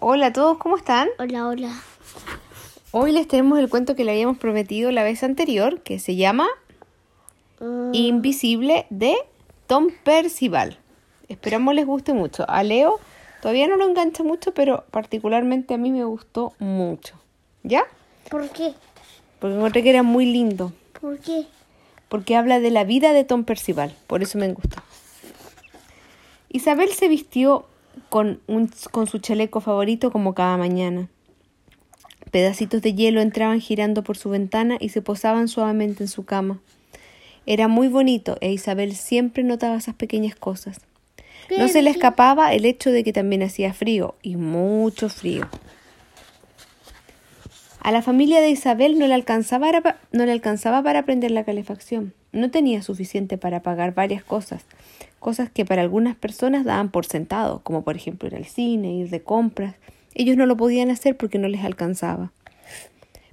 Hola a todos, ¿cómo están? Hola, hola. Hoy les tenemos el cuento que le habíamos prometido la vez anterior, que se llama Mm, Invisible de Tom Percival. Esperamos les guste mucho. A Leo todavía no lo engancha mucho, pero particularmente a mí me gustó mucho. ¿Ya? ¿Por qué? Porque encontré que era muy lindo. ¿Por qué? Porque habla de la vida de Tom Percival. Por eso me gustó. Isabel se vistió con, un, con su chaleco favorito como cada mañana. Pedacitos de hielo entraban girando por su ventana y se posaban suavemente en su cama. Era muy bonito e Isabel siempre notaba esas pequeñas cosas. No se le escapaba el hecho de que también hacía frío, y mucho frío. A la familia de Isabel no le alcanzaba, no le alcanzaba para prender la calefacción. No tenía suficiente para pagar varias cosas, cosas que para algunas personas daban por sentado, como por ejemplo ir al cine, ir de compras. Ellos no lo podían hacer porque no les alcanzaba.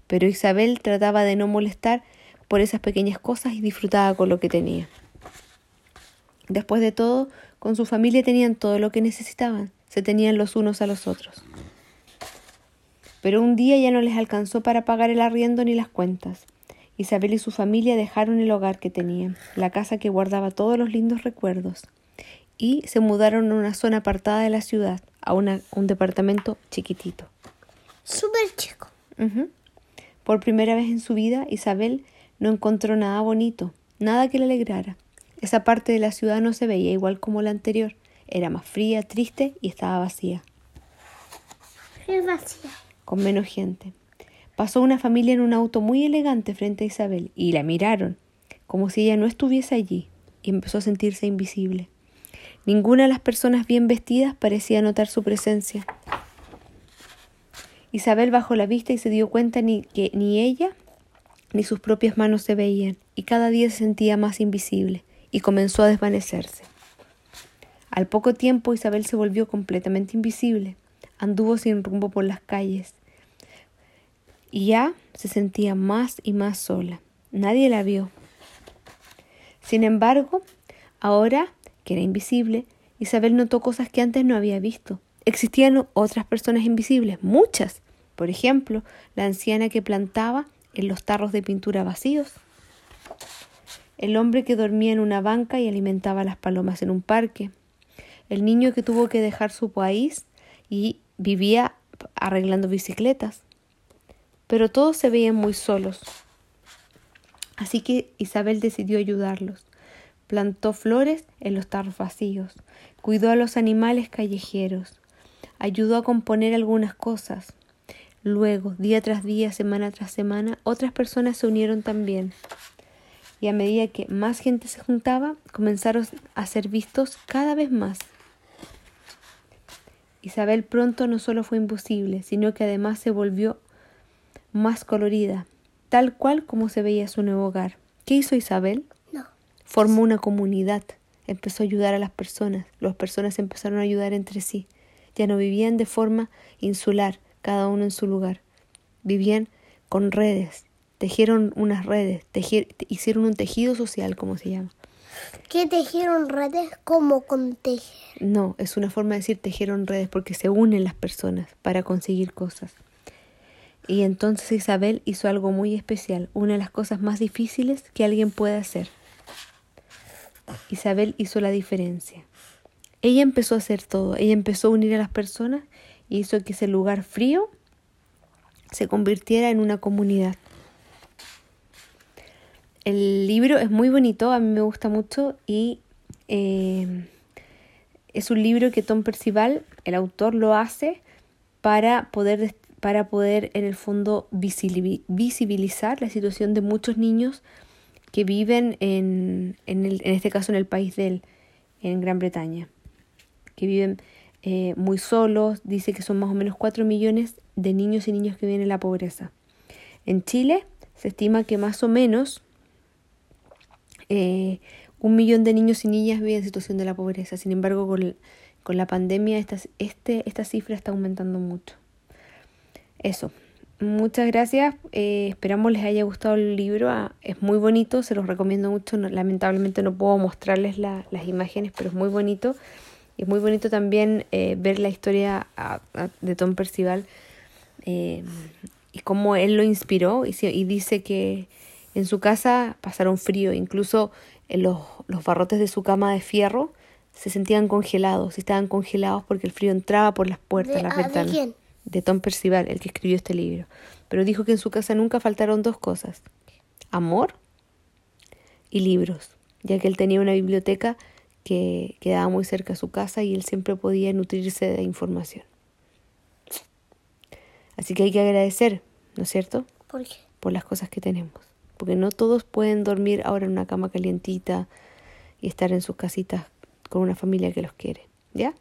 Pero Isabel trataba de no molestar por esas pequeñas cosas y disfrutaba con lo que tenía. Después de todo, con su familia tenían todo lo que necesitaban, se tenían los unos a los otros. Pero un día ya no les alcanzó para pagar el arriendo ni las cuentas. Isabel y su familia dejaron el hogar que tenían, la casa que guardaba todos los lindos recuerdos, y se mudaron a una zona apartada de la ciudad, a una- un departamento chiquitito. Súper chico. Por primera vez en su vida, Isabel no encontró nada bonito, nada que le alegrara. Esa parte de la ciudad no se veía igual como la anterior. Era más fría, triste y estaba vacía, Es vacía. Con menos gente. Pasó una familia en un auto muy elegante frente a Isabel y la miraron, como si ella no estuviese allí, y empezó a sentirse invisible. Ninguna de las personas bien vestidas parecía notar su presencia. Isabel bajó la vista y se dio cuenta que ni ella ni sus propias manos se veían, y cada día se sentía más invisible, y comenzó a desvanecerse. Al poco tiempo Isabel se volvió completamente invisible, anduvo sin rumbo por las calles, y ya se sentía más y más sola. Nadie la vio. Sin embargo, ahora que era invisible, Isabel notó cosas que antes no había visto. Existían otras personas invisibles, muchas. Por ejemplo, la anciana que plantaba en los tarros de pintura vacíos. El hombre que dormía en una banca y alimentaba a las palomas en un parque. El niño que tuvo que dejar su país y vivía arreglando bicicletas. Pero todos se veían muy solos. Así que Isabel decidió ayudarlos. Plantó flores en los tarros vacíos, cuidó a los animales callejeros, ayudó a componer algunas cosas. Luego, día tras día, semana tras semana, otras personas se unieron también. Y a medida que más gente se juntaba, comenzaron a ser vistos cada vez más. Isabel pronto no solo fue imposible, sino que además se volvió más colorida, tal cual como se veía su nuevo hogar. ¿Qué hizo Isabel? No. Formó una comunidad, empezó a ayudar a las personas, las personas empezaron a ayudar entre sí. Ya no vivían de forma insular, cada uno en su lugar. Vivían con redes, tejieron unas redes, hicieron un tejido social, como se llama. ¿Qué tejieron redes como con tejer? No, es una forma de decir tejieron redes porque se unen las personas para conseguir cosas. Y entonces Isabel hizo algo muy especial, una de las cosas más difíciles que alguien puede hacer. Isabel hizo la diferencia. Ella empezó a hacer todo, ella empezó a unir a las personas y hizo que ese lugar frío se convirtiera en una comunidad. El libro es muy bonito, a mí me gusta mucho y eh, es un libro que Tom Percival, el autor, lo hace para poder, para poder en el fondo visibilizar la situación de muchos niños que viven en, en, el- en este caso en el país de él, en Gran Bretaña, que viven eh, muy solos, dice que son más o menos 4 millones de niños y niñas que viven en la pobreza. En Chile se estima que más o menos eh, un millón de niños y niñas viven en situación de la pobreza. Sin embargo, con, con la pandemia esta, este, esta cifra está aumentando mucho. Eso. Muchas gracias. Eh, esperamos les haya gustado el libro. Ah, es muy bonito, se los recomiendo mucho. No- lamentablemente no puedo mostrarles la- las imágenes, pero es muy bonito. Es muy bonito también eh, ver la historia de Tom Percival y cómo él lo inspiró y, dice que en su casa pasaron frío, incluso en los, los barrotes de su cama de fierro se sentían congelados, estaban congelados porque el frío entraba por las puertas, las ventanas. ¿De quién? De Tom Percival, el que escribió este libro. Pero dijo que en su casa nunca faltaron dos cosas, amor y libros, ya que él tenía una biblioteca que quedaba muy cerca de su casa y él siempre podía nutrirse de información. Así que hay que agradecer, ¿no es cierto? ¿Por qué? Por las cosas que tenemos. Porque no todos pueden dormir ahora en una cama calientita y estar en sus casitas con una familia que los quiere. ¿Ya?